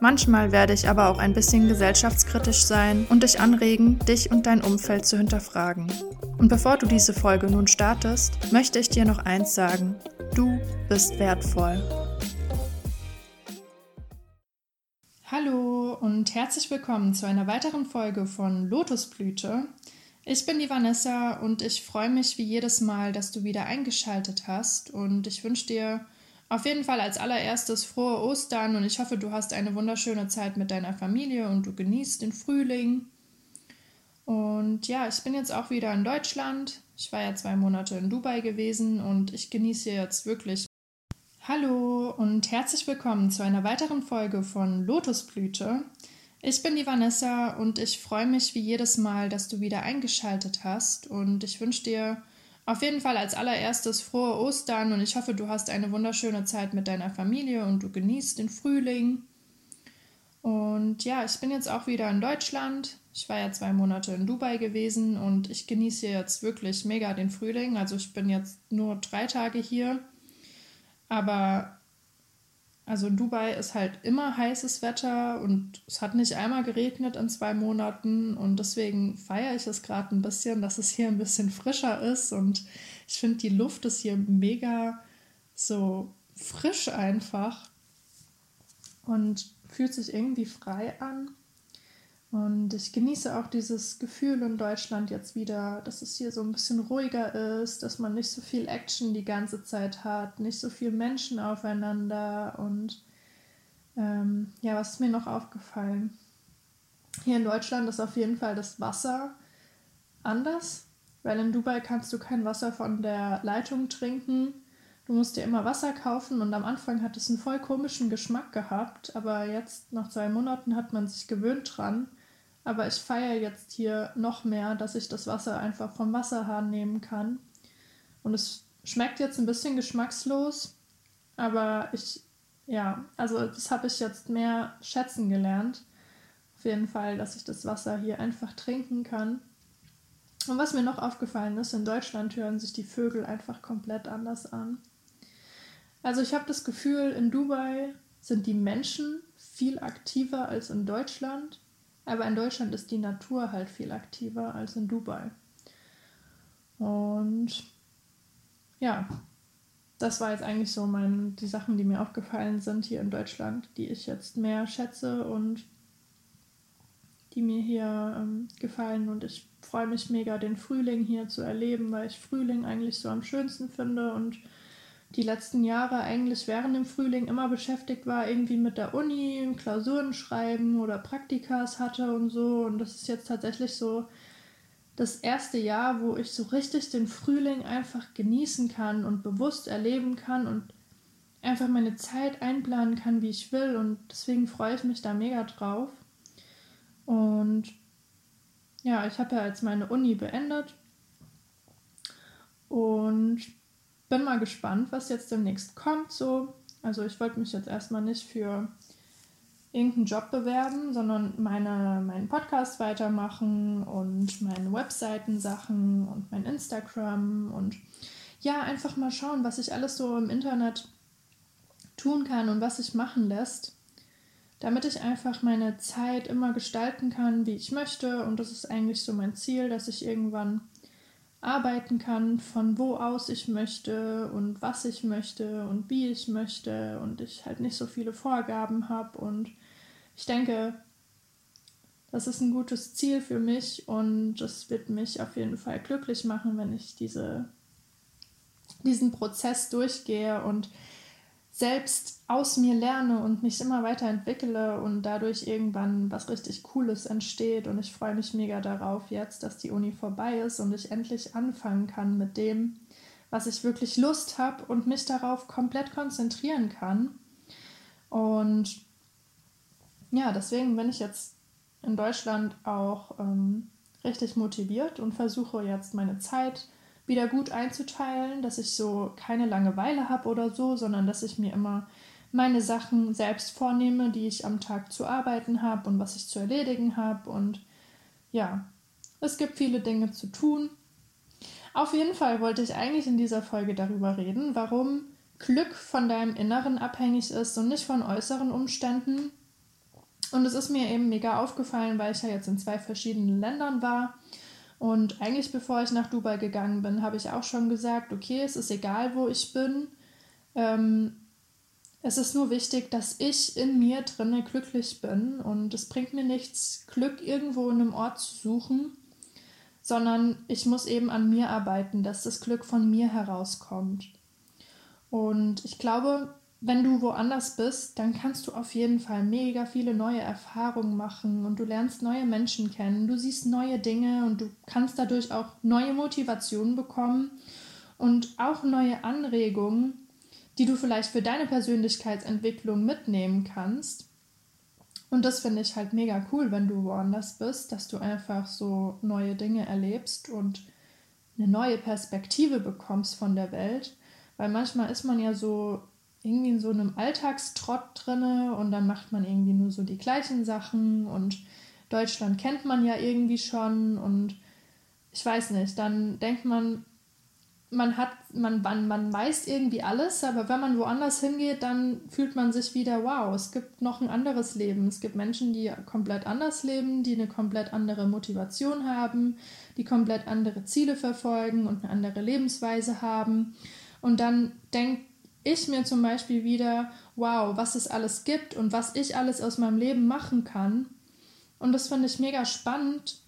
Manchmal werde ich aber auch ein bisschen gesellschaftskritisch sein und dich anregen, dich und dein Umfeld zu hinterfragen. Und bevor du diese Folge nun startest, möchte ich dir noch eins sagen. Du bist wertvoll. Hallo und herzlich willkommen zu einer weiteren Folge von Lotusblüte. Ich bin die Vanessa und ich freue mich wie jedes Mal, dass du wieder eingeschaltet hast und ich wünsche dir auf jeden Fall als allererstes frohe Ostern und ich hoffe, du hast eine wunderschöne Zeit mit deiner Familie und du genießt den Frühling. Und ja, ich bin jetzt auch wieder in Deutschland. Ich war ja zwei Monate in Dubai gewesen und ich genieße jetzt wirklich Hallo und herzlich willkommen zu einer weiteren Folge von Lotusblüte. Ich bin die Vanessa und ich freue mich wie jedes Mal, dass du wieder eingeschaltet hast und ich wünsche dir auf jeden Fall als allererstes frohe Ostern und ich hoffe, du hast eine wunderschöne Zeit mit deiner Familie und du genießt den Frühling. Und ja, ich bin jetzt auch wieder in Deutschland. Ich war ja zwei Monate in Dubai gewesen und ich genieße jetzt wirklich mega den Frühling. Also ich bin jetzt nur drei Tage hier aber also Dubai ist halt immer heißes Wetter und es hat nicht einmal geregnet in zwei Monaten und deswegen feiere ich es gerade ein bisschen, dass es hier ein bisschen frischer ist und ich finde die Luft ist hier mega so frisch einfach und fühlt sich irgendwie frei an. Und ich genieße auch dieses Gefühl in Deutschland jetzt wieder, dass es hier so ein bisschen ruhiger ist, dass man nicht so viel Action die ganze Zeit hat, nicht so viel Menschen aufeinander. Und ähm, ja, was ist mir noch aufgefallen? Hier in Deutschland ist auf jeden Fall das Wasser anders, weil in Dubai kannst du kein Wasser von der Leitung trinken. Du musst dir immer Wasser kaufen und am Anfang hat es einen voll komischen Geschmack gehabt, aber jetzt nach zwei Monaten hat man sich gewöhnt dran aber ich feiere jetzt hier noch mehr, dass ich das Wasser einfach vom Wasserhahn nehmen kann. Und es schmeckt jetzt ein bisschen geschmackslos, aber ich, ja, also das habe ich jetzt mehr schätzen gelernt. Auf jeden Fall, dass ich das Wasser hier einfach trinken kann. Und was mir noch aufgefallen ist, in Deutschland hören sich die Vögel einfach komplett anders an. Also ich habe das Gefühl, in Dubai sind die Menschen viel aktiver als in Deutschland. Aber in Deutschland ist die Natur halt viel aktiver als in Dubai. Und ja, das war jetzt eigentlich so mein, die Sachen, die mir aufgefallen sind hier in Deutschland, die ich jetzt mehr schätze und die mir hier ähm, gefallen. Und ich freue mich mega, den Frühling hier zu erleben, weil ich Frühling eigentlich so am schönsten finde und die letzten Jahre eigentlich während dem Frühling immer beschäftigt war, irgendwie mit der Uni, Klausuren schreiben oder Praktikas hatte und so. Und das ist jetzt tatsächlich so das erste Jahr, wo ich so richtig den Frühling einfach genießen kann und bewusst erleben kann und einfach meine Zeit einplanen kann, wie ich will. Und deswegen freue ich mich da mega drauf. Und ja, ich habe ja jetzt meine Uni beendet und bin mal gespannt, was jetzt demnächst kommt. So. Also ich wollte mich jetzt erstmal nicht für irgendeinen Job bewerben, sondern meine, meinen Podcast weitermachen und meine Webseiten-Sachen und mein Instagram und ja, einfach mal schauen, was ich alles so im Internet tun kann und was sich machen lässt, damit ich einfach meine Zeit immer gestalten kann, wie ich möchte. Und das ist eigentlich so mein Ziel, dass ich irgendwann arbeiten kann, von wo aus ich möchte und was ich möchte und wie ich möchte und ich halt nicht so viele Vorgaben habe. Und ich denke, das ist ein gutes Ziel für mich und es wird mich auf jeden Fall glücklich machen, wenn ich diese, diesen Prozess durchgehe und selbst aus mir lerne und mich immer weiterentwickle und dadurch irgendwann was richtig Cooles entsteht. Und ich freue mich mega darauf jetzt, dass die Uni vorbei ist und ich endlich anfangen kann mit dem, was ich wirklich Lust habe und mich darauf komplett konzentrieren kann. Und ja, deswegen bin ich jetzt in Deutschland auch ähm, richtig motiviert und versuche jetzt meine Zeit wieder gut einzuteilen, dass ich so keine Langeweile habe oder so, sondern dass ich mir immer meine Sachen selbst vornehme, die ich am Tag zu arbeiten habe und was ich zu erledigen habe. Und ja, es gibt viele Dinge zu tun. Auf jeden Fall wollte ich eigentlich in dieser Folge darüber reden, warum Glück von deinem Inneren abhängig ist und nicht von äußeren Umständen. Und es ist mir eben mega aufgefallen, weil ich ja jetzt in zwei verschiedenen Ländern war. Und eigentlich bevor ich nach Dubai gegangen bin, habe ich auch schon gesagt, okay, es ist egal, wo ich bin. Ähm, es ist nur wichtig, dass ich in mir drinne glücklich bin und es bringt mir nichts, Glück irgendwo in einem Ort zu suchen, sondern ich muss eben an mir arbeiten, dass das Glück von mir herauskommt. Und ich glaube, wenn du woanders bist, dann kannst du auf jeden Fall mega viele neue Erfahrungen machen und du lernst neue Menschen kennen, du siehst neue Dinge und du kannst dadurch auch neue Motivationen bekommen und auch neue Anregungen, die du vielleicht für deine Persönlichkeitsentwicklung mitnehmen kannst. Und das finde ich halt mega cool, wenn du woanders bist, dass du einfach so neue Dinge erlebst und eine neue Perspektive bekommst von der Welt. Weil manchmal ist man ja so irgendwie in so einem Alltagstrott drinne und dann macht man irgendwie nur so die gleichen Sachen und Deutschland kennt man ja irgendwie schon und ich weiß nicht, dann denkt man, man hat, man, man, man weiß irgendwie alles, aber wenn man woanders hingeht, dann fühlt man sich wieder, wow, es gibt noch ein anderes Leben. Es gibt Menschen, die komplett anders leben, die eine komplett andere Motivation haben, die komplett andere Ziele verfolgen und eine andere Lebensweise haben. Und dann denkt ich mir zum Beispiel wieder, wow, was es alles gibt und was ich alles aus meinem Leben machen kann. Und das finde ich mega spannend,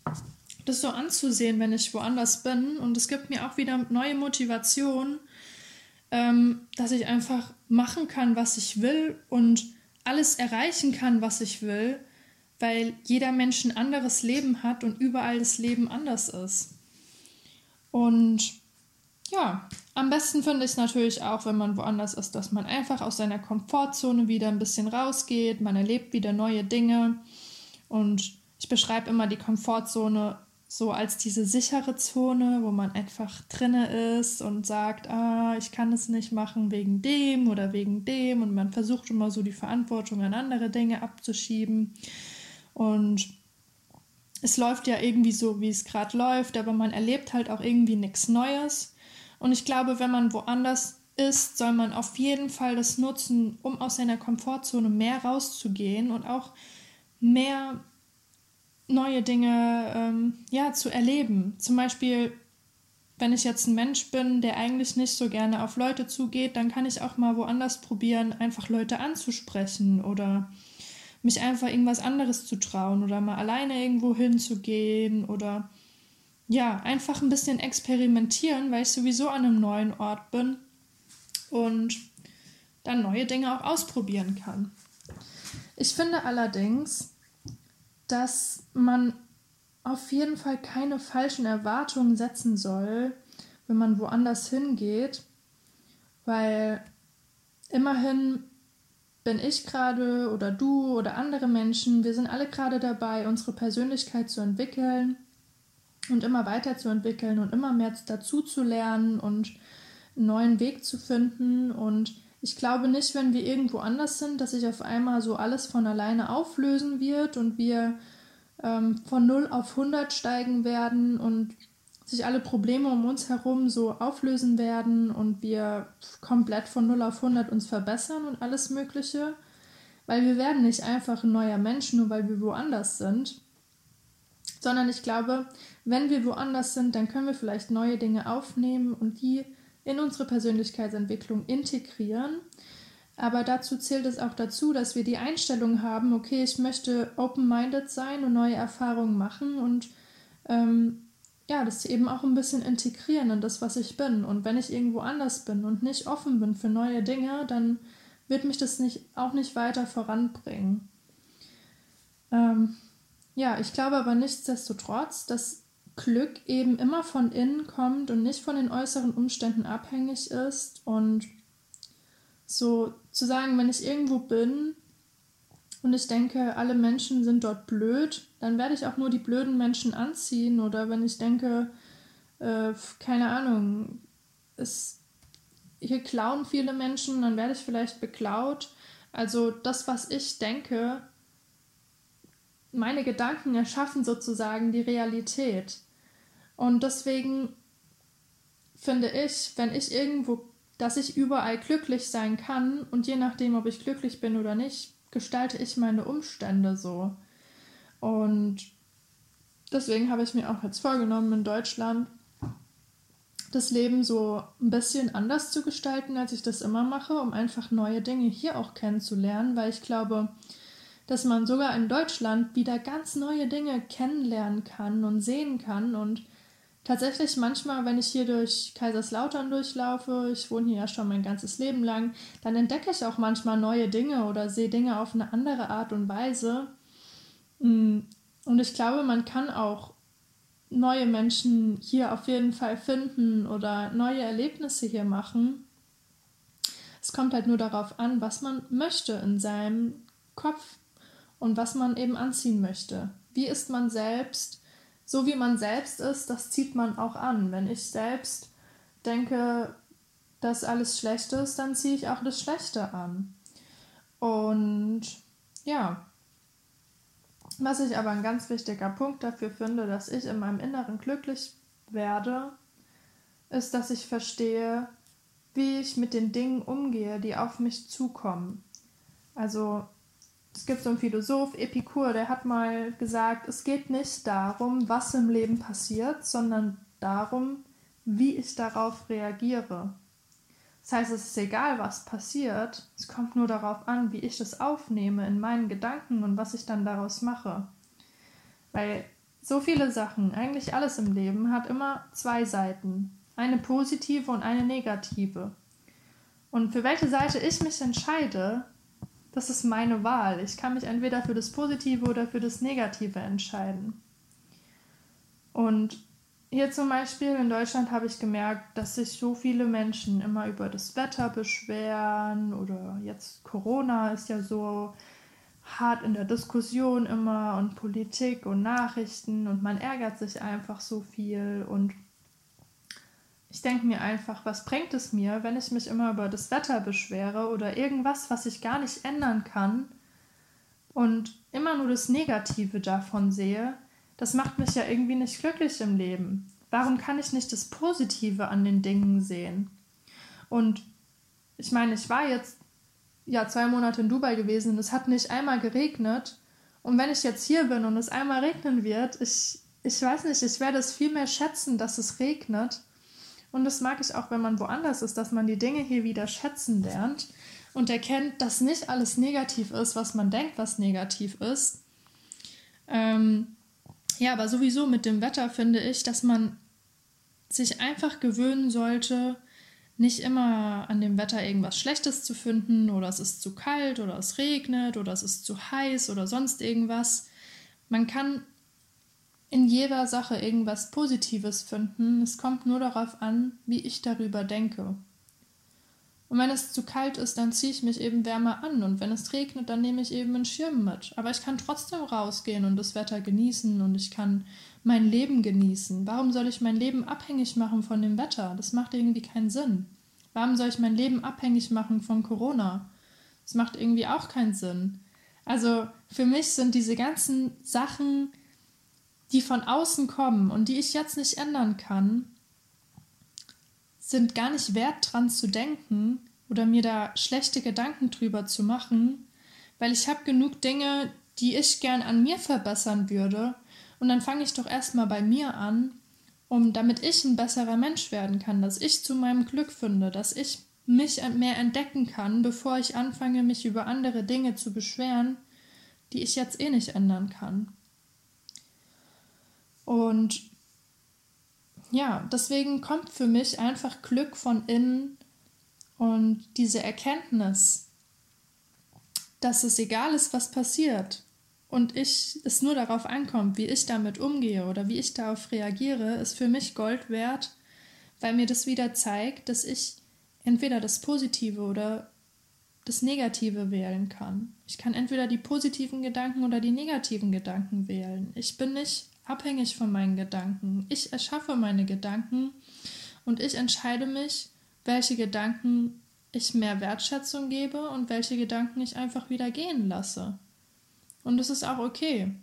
das so anzusehen, wenn ich woanders bin. Und es gibt mir auch wieder neue Motivation, ähm, dass ich einfach machen kann, was ich will und alles erreichen kann, was ich will, weil jeder Mensch ein anderes Leben hat und überall das Leben anders ist. Und ja, am besten finde ich es natürlich auch, wenn man woanders ist, dass man einfach aus seiner Komfortzone wieder ein bisschen rausgeht, man erlebt wieder neue Dinge. Und ich beschreibe immer die Komfortzone so als diese sichere Zone, wo man einfach drinne ist und sagt, ah, ich kann es nicht machen wegen dem oder wegen dem. Und man versucht immer so die Verantwortung an andere Dinge abzuschieben. Und es läuft ja irgendwie so, wie es gerade läuft, aber man erlebt halt auch irgendwie nichts Neues und ich glaube, wenn man woanders ist, soll man auf jeden Fall das nutzen, um aus seiner Komfortzone mehr rauszugehen und auch mehr neue Dinge ähm, ja, zu erleben. Zum Beispiel, wenn ich jetzt ein Mensch bin, der eigentlich nicht so gerne auf Leute zugeht, dann kann ich auch mal woanders probieren, einfach Leute anzusprechen oder mich einfach irgendwas anderes zu trauen oder mal alleine irgendwo hinzugehen oder ja, einfach ein bisschen experimentieren, weil ich sowieso an einem neuen Ort bin und dann neue Dinge auch ausprobieren kann. Ich finde allerdings, dass man auf jeden Fall keine falschen Erwartungen setzen soll, wenn man woanders hingeht, weil immerhin bin ich gerade oder du oder andere Menschen, wir sind alle gerade dabei, unsere Persönlichkeit zu entwickeln und immer weiterzuentwickeln und immer mehr dazu zu lernen und einen neuen Weg zu finden. Und ich glaube nicht, wenn wir irgendwo anders sind, dass sich auf einmal so alles von alleine auflösen wird und wir ähm, von 0 auf 100 steigen werden und sich alle Probleme um uns herum so auflösen werden und wir komplett von 0 auf 100 uns verbessern und alles Mögliche. Weil wir werden nicht einfach ein neuer Mensch, nur weil wir woanders sind, sondern ich glaube, wenn wir woanders sind, dann können wir vielleicht neue Dinge aufnehmen und die in unsere Persönlichkeitsentwicklung integrieren. Aber dazu zählt es auch dazu, dass wir die Einstellung haben, okay, ich möchte open-minded sein und neue Erfahrungen machen und ähm, ja, das eben auch ein bisschen integrieren in das, was ich bin. Und wenn ich irgendwo anders bin und nicht offen bin für neue Dinge, dann wird mich das nicht, auch nicht weiter voranbringen. Ähm, ja, ich glaube aber nichtsdestotrotz, dass Glück eben immer von innen kommt und nicht von den äußeren Umständen abhängig ist. Und so zu sagen, wenn ich irgendwo bin und ich denke, alle Menschen sind dort blöd, dann werde ich auch nur die blöden Menschen anziehen oder wenn ich denke, äh, keine Ahnung, es, hier klauen viele Menschen, dann werde ich vielleicht beklaut. Also das, was ich denke, meine Gedanken erschaffen sozusagen die Realität. Und deswegen finde ich, wenn ich irgendwo, dass ich überall glücklich sein kann und je nachdem, ob ich glücklich bin oder nicht, gestalte ich meine Umstände so. Und deswegen habe ich mir auch jetzt vorgenommen, in Deutschland das Leben so ein bisschen anders zu gestalten, als ich das immer mache, um einfach neue Dinge hier auch kennenzulernen, weil ich glaube, dass man sogar in Deutschland wieder ganz neue Dinge kennenlernen kann und sehen kann und tatsächlich manchmal, wenn ich hier durch Kaiserslautern durchlaufe, ich wohne hier ja schon mein ganzes Leben lang, dann entdecke ich auch manchmal neue Dinge oder sehe Dinge auf eine andere Art und Weise. Mm, und ich glaube, man kann auch neue Menschen hier auf jeden Fall finden oder neue Erlebnisse hier machen. Es kommt halt nur darauf an, was man möchte in seinem Kopf und was man eben anziehen möchte. Wie ist man selbst? So wie man selbst ist, das zieht man auch an. Wenn ich selbst denke, dass alles schlecht ist, dann ziehe ich auch das Schlechte an. Und ja, was ich aber ein ganz wichtiger Punkt dafür finde, dass ich in meinem Inneren glücklich werde, ist, dass ich verstehe, wie ich mit den Dingen umgehe, die auf mich zukommen. Also es gibt so einen Philosoph, Epikur, der hat mal gesagt, es geht nicht darum, was im Leben passiert, sondern darum, wie ich darauf reagiere. Das heißt, es ist egal, was passiert, es kommt nur darauf an, wie ich es aufnehme in meinen Gedanken und was ich dann daraus mache. Weil so viele Sachen, eigentlich alles im Leben, hat immer zwei Seiten. Eine positive und eine negative. Und für welche Seite ich mich entscheide, das ist meine Wahl. Ich kann mich entweder für das Positive oder für das Negative entscheiden. Und hier zum Beispiel in Deutschland habe ich gemerkt, dass sich so viele Menschen immer über das Wetter beschweren oder jetzt Corona ist ja so hart in der Diskussion immer und Politik und Nachrichten und man ärgert sich einfach so viel und ich denke mir einfach, was bringt es mir, wenn ich mich immer über das Wetter beschwere oder irgendwas, was ich gar nicht ändern kann und immer nur das Negative davon sehe, das macht mich ja irgendwie nicht glücklich im Leben. Warum kann ich nicht das Positive an den Dingen sehen? Und ich meine, ich war jetzt ja zwei Monate in Dubai gewesen und es hat nicht einmal geregnet. Und wenn ich jetzt hier bin und es einmal regnen wird, ich, ich weiß nicht, ich werde es viel mehr schätzen, dass es regnet, und das mag ich auch, wenn man woanders ist, dass man die Dinge hier wieder schätzen lernt und erkennt, dass nicht alles negativ ist, was man denkt, was negativ ist. Ähm, ja, aber sowieso mit dem Wetter finde ich, dass man sich einfach gewöhnen sollte, nicht immer an dem Wetter irgendwas Schlechtes zu finden oder es ist zu kalt oder es regnet oder es ist zu heiß oder sonst irgendwas. Man kann in jeder Sache irgendwas Positives finden. Es kommt nur darauf an, wie ich darüber denke. Und wenn es zu kalt ist, dann ziehe ich mich eben wärmer an. Und wenn es regnet, dann nehme ich eben einen Schirm mit. Aber ich kann trotzdem rausgehen und das Wetter genießen und ich kann mein Leben genießen. Warum soll ich mein Leben abhängig machen von dem Wetter? Das macht irgendwie keinen Sinn. Warum soll ich mein Leben abhängig machen von Corona? Das macht irgendwie auch keinen Sinn. Also für mich sind diese ganzen Sachen, die von außen kommen und die ich jetzt nicht ändern kann, sind gar nicht wert dran zu denken oder mir da schlechte Gedanken drüber zu machen, weil ich habe genug Dinge, die ich gern an mir verbessern würde und dann fange ich doch erstmal bei mir an, um damit ich ein besserer Mensch werden kann, dass ich zu meinem Glück finde, dass ich mich mehr entdecken kann, bevor ich anfange, mich über andere Dinge zu beschweren, die ich jetzt eh nicht ändern kann. Und ja, deswegen kommt für mich einfach Glück von innen und diese Erkenntnis, dass es egal ist, was passiert und ich es nur darauf ankommt, wie ich damit umgehe oder wie ich darauf reagiere, ist für mich Gold wert, weil mir das wieder zeigt, dass ich entweder das Positive oder das Negative wählen kann. Ich kann entweder die positiven Gedanken oder die negativen Gedanken wählen. Ich bin nicht abhängig von meinen Gedanken. Ich erschaffe meine Gedanken und ich entscheide mich, welche Gedanken ich mehr Wertschätzung gebe und welche Gedanken ich einfach wieder gehen lasse. Und es ist auch okay.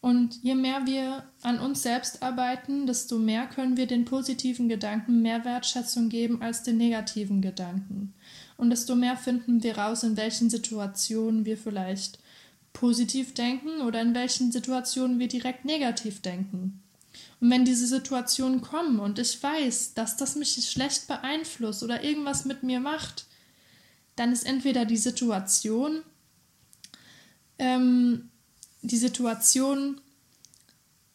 Und je mehr wir an uns selbst arbeiten, desto mehr können wir den positiven Gedanken mehr Wertschätzung geben als den negativen Gedanken. Und desto mehr finden wir raus, in welchen Situationen wir vielleicht positiv denken oder in welchen Situationen wir direkt negativ denken. Und wenn diese Situationen kommen und ich weiß, dass das mich schlecht beeinflusst oder irgendwas mit mir macht, dann ist entweder die Situation ähm, die Situation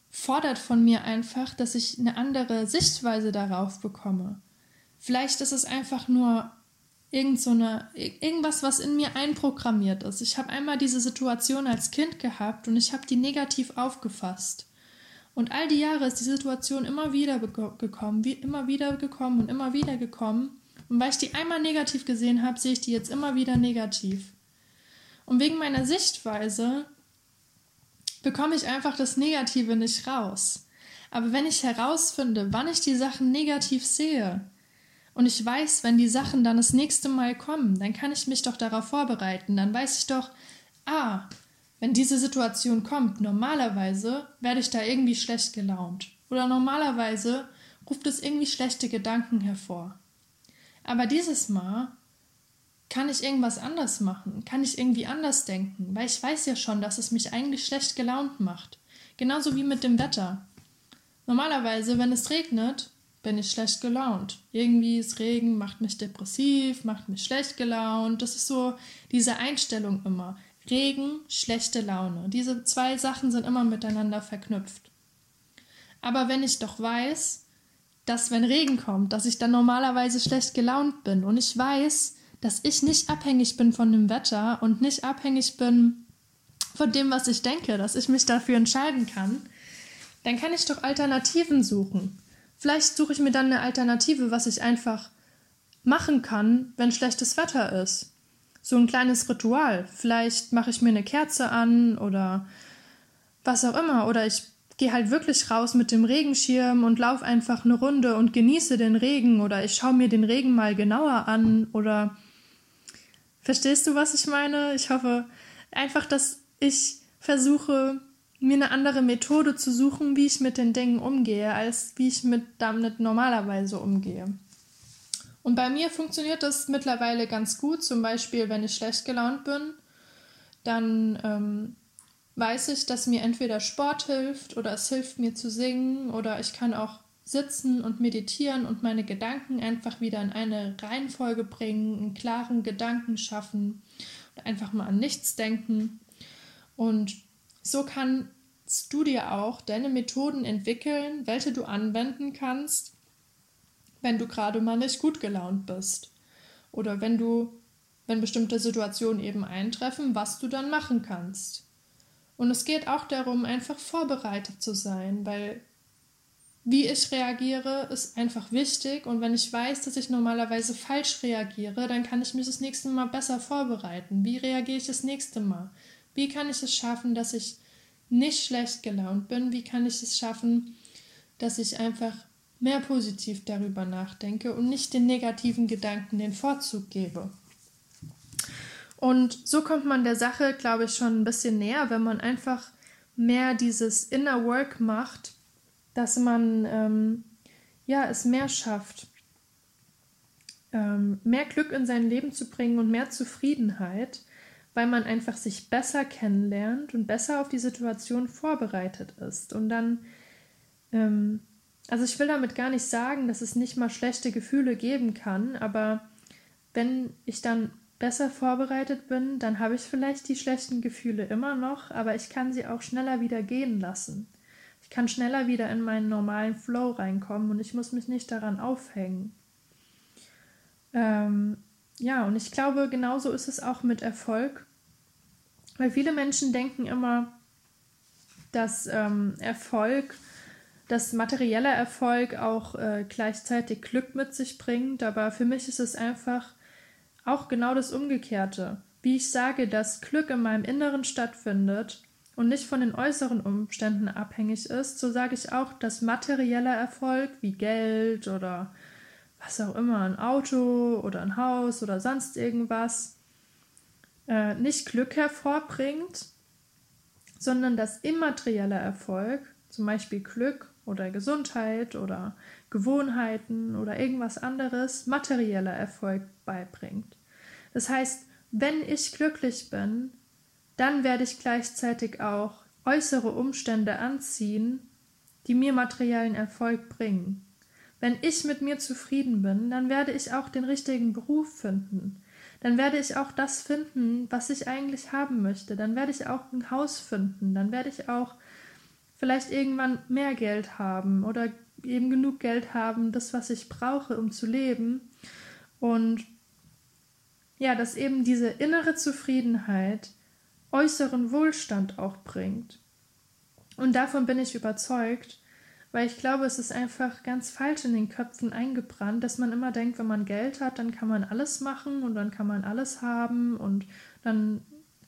fordert von mir einfach, dass ich eine andere Sichtweise darauf bekomme. Vielleicht ist es einfach nur irgend so eine, irgendwas, was in mir einprogrammiert ist. Ich habe einmal diese Situation als Kind gehabt und ich habe die negativ aufgefasst. Und all die Jahre ist die Situation immer wieder gekommen, wie immer wieder gekommen und immer wieder gekommen. Und weil ich die einmal negativ gesehen habe, sehe ich die jetzt immer wieder negativ. Und wegen meiner Sichtweise bekomme ich einfach das Negative nicht raus. Aber wenn ich herausfinde, wann ich die Sachen negativ sehe, und ich weiß, wenn die Sachen dann das nächste Mal kommen, dann kann ich mich doch darauf vorbereiten. Dann weiß ich doch, ah, wenn diese Situation kommt, normalerweise werde ich da irgendwie schlecht gelaunt. Oder normalerweise ruft es irgendwie schlechte Gedanken hervor. Aber dieses Mal kann ich irgendwas anders machen? Kann ich irgendwie anders denken? Weil ich weiß ja schon, dass es mich eigentlich schlecht gelaunt macht. Genauso wie mit dem Wetter. Normalerweise, wenn es regnet, bin ich schlecht gelaunt. Irgendwie ist Regen, macht mich depressiv, macht mich schlecht gelaunt. Das ist so diese Einstellung immer. Regen, schlechte Laune. Diese zwei Sachen sind immer miteinander verknüpft. Aber wenn ich doch weiß, dass wenn Regen kommt, dass ich dann normalerweise schlecht gelaunt bin und ich weiß, dass ich nicht abhängig bin von dem Wetter und nicht abhängig bin von dem, was ich denke, dass ich mich dafür entscheiden kann, dann kann ich doch Alternativen suchen. Vielleicht suche ich mir dann eine Alternative, was ich einfach machen kann, wenn schlechtes Wetter ist. So ein kleines Ritual. Vielleicht mache ich mir eine Kerze an oder was auch immer. Oder ich gehe halt wirklich raus mit dem Regenschirm und laufe einfach eine Runde und genieße den Regen. Oder ich schaue mir den Regen mal genauer an. Oder Verstehst du, was ich meine? Ich hoffe einfach, dass ich versuche, mir eine andere Methode zu suchen, wie ich mit den Dingen umgehe, als wie ich mit damit normalerweise umgehe. Und bei mir funktioniert das mittlerweile ganz gut. Zum Beispiel, wenn ich schlecht gelaunt bin, dann ähm, weiß ich, dass mir entweder Sport hilft oder es hilft mir zu singen oder ich kann auch sitzen und meditieren und meine Gedanken einfach wieder in eine Reihenfolge bringen, einen klaren Gedanken schaffen und einfach mal an nichts denken. Und so kannst du dir auch deine Methoden entwickeln, welche du anwenden kannst, wenn du gerade mal nicht gut gelaunt bist. Oder wenn du, wenn bestimmte Situationen eben eintreffen, was du dann machen kannst. Und es geht auch darum, einfach vorbereitet zu sein, weil wie ich reagiere, ist einfach wichtig. Und wenn ich weiß, dass ich normalerweise falsch reagiere, dann kann ich mich das nächste Mal besser vorbereiten. Wie reagiere ich das nächste Mal? Wie kann ich es schaffen, dass ich nicht schlecht gelaunt bin? Wie kann ich es schaffen, dass ich einfach mehr positiv darüber nachdenke und nicht den negativen Gedanken den Vorzug gebe? Und so kommt man der Sache, glaube ich, schon ein bisschen näher, wenn man einfach mehr dieses Inner Work macht dass man ähm, ja, es mehr schafft, ähm, mehr Glück in sein Leben zu bringen und mehr Zufriedenheit, weil man einfach sich besser kennenlernt und besser auf die Situation vorbereitet ist. Und dann, ähm, also ich will damit gar nicht sagen, dass es nicht mal schlechte Gefühle geben kann, aber wenn ich dann besser vorbereitet bin, dann habe ich vielleicht die schlechten Gefühle immer noch, aber ich kann sie auch schneller wieder gehen lassen. Ich kann schneller wieder in meinen normalen Flow reinkommen und ich muss mich nicht daran aufhängen. Ähm, ja, und ich glaube, genauso ist es auch mit Erfolg. Weil viele Menschen denken immer, dass ähm, Erfolg, dass materieller Erfolg auch äh, gleichzeitig Glück mit sich bringt. Aber für mich ist es einfach auch genau das Umgekehrte. Wie ich sage, dass Glück in meinem Inneren stattfindet und nicht von den äußeren Umständen abhängig ist, so sage ich auch, dass materieller Erfolg wie Geld oder was auch immer, ein Auto oder ein Haus oder sonst irgendwas, äh, nicht Glück hervorbringt, sondern dass immaterieller Erfolg, zum Beispiel Glück oder Gesundheit oder Gewohnheiten oder irgendwas anderes, materieller Erfolg beibringt. Das heißt, wenn ich glücklich bin, dann werde ich gleichzeitig auch äußere Umstände anziehen, die mir materiellen Erfolg bringen. Wenn ich mit mir zufrieden bin, dann werde ich auch den richtigen Beruf finden. Dann werde ich auch das finden, was ich eigentlich haben möchte. Dann werde ich auch ein Haus finden. Dann werde ich auch vielleicht irgendwann mehr Geld haben oder eben genug Geld haben, das, was ich brauche, um zu leben. Und ja, dass eben diese innere Zufriedenheit äußeren Wohlstand auch bringt. Und davon bin ich überzeugt, weil ich glaube, es ist einfach ganz falsch in den Köpfen eingebrannt, dass man immer denkt, wenn man Geld hat, dann kann man alles machen und dann kann man alles haben und dann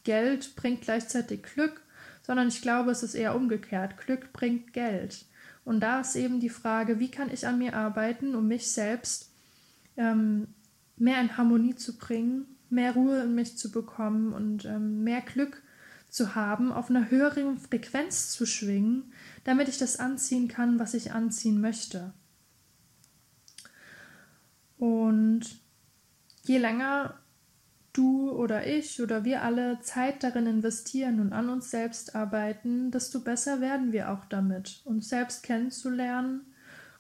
Geld bringt gleichzeitig Glück, sondern ich glaube, es ist eher umgekehrt. Glück bringt Geld. Und da ist eben die Frage, wie kann ich an mir arbeiten, um mich selbst ähm, mehr in Harmonie zu bringen, mehr Ruhe in mich zu bekommen und ähm, mehr Glück zu haben, auf einer höheren Frequenz zu schwingen, damit ich das anziehen kann, was ich anziehen möchte. Und je länger du oder ich oder wir alle Zeit darin investieren und an uns selbst arbeiten, desto besser werden wir auch damit, uns selbst kennenzulernen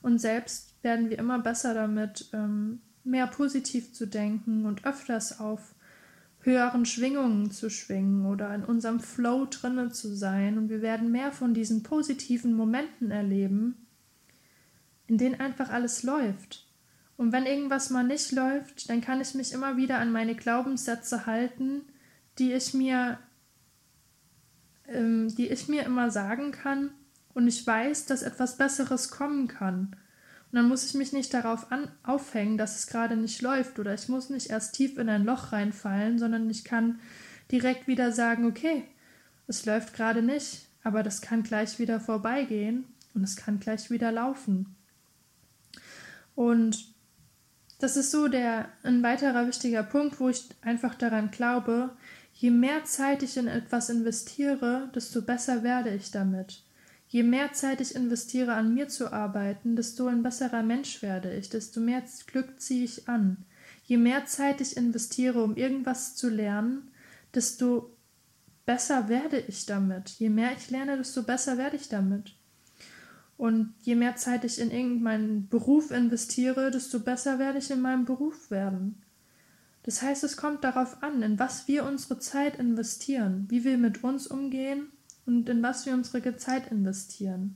und selbst werden wir immer besser damit, ähm, mehr positiv zu denken und öfters auf höheren Schwingungen zu schwingen oder in unserem Flow drinne zu sein und wir werden mehr von diesen positiven Momenten erleben, in denen einfach alles läuft. Und wenn irgendwas mal nicht läuft, dann kann ich mich immer wieder an meine Glaubenssätze halten, die ich mir, ähm, die ich mir immer sagen kann und ich weiß, dass etwas Besseres kommen kann. Und dann muss ich mich nicht darauf an, aufhängen, dass es gerade nicht läuft oder ich muss nicht erst tief in ein Loch reinfallen, sondern ich kann direkt wieder sagen, okay, es läuft gerade nicht, aber das kann gleich wieder vorbeigehen und es kann gleich wieder laufen. Und das ist so der ein weiterer wichtiger Punkt, wo ich einfach daran glaube, je mehr Zeit ich in etwas investiere, desto besser werde ich damit. Je mehr Zeit ich investiere, an mir zu arbeiten, desto ein besserer Mensch werde ich, desto mehr Glück ziehe ich an. Je mehr Zeit ich investiere, um irgendwas zu lernen, desto besser werde ich damit. Je mehr ich lerne, desto besser werde ich damit. Und je mehr Zeit ich in irgendeinen Beruf investiere, desto besser werde ich in meinem Beruf werden. Das heißt, es kommt darauf an, in was wir unsere Zeit investieren, wie wir mit uns umgehen und in was wir unsere Zeit investieren.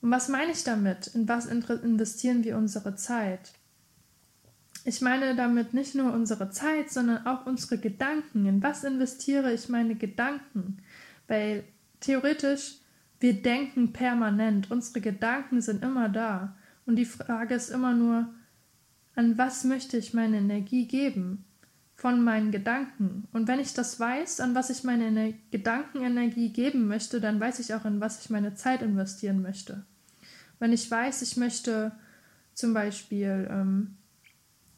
Und was meine ich damit? In was investieren wir unsere Zeit? Ich meine damit nicht nur unsere Zeit, sondern auch unsere Gedanken. In was investiere ich meine Gedanken? Weil theoretisch, wir denken permanent, unsere Gedanken sind immer da. Und die Frage ist immer nur, an was möchte ich meine Energie geben? Von meinen Gedanken. Und wenn ich das weiß, an was ich meine Ener Gedankenenergie geben möchte, dann weiß ich auch, in was ich meine Zeit investieren möchte. Wenn ich weiß, ich möchte zum Beispiel ähm,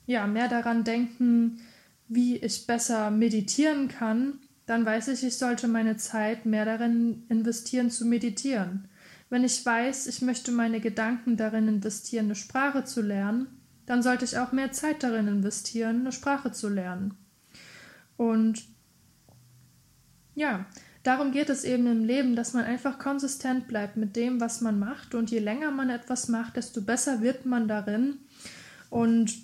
ja, mehr daran denken, wie ich besser meditieren kann, dann weiß ich, ich sollte meine Zeit mehr darin investieren zu meditieren. Wenn ich weiß, ich möchte meine Gedanken darin investieren, eine Sprache zu lernen, dann sollte ich auch mehr Zeit darin investieren, eine Sprache zu lernen. Und ja, darum geht es eben im Leben, dass man einfach konsistent bleibt mit dem, was man macht. Und je länger man etwas macht, desto besser wird man darin. Und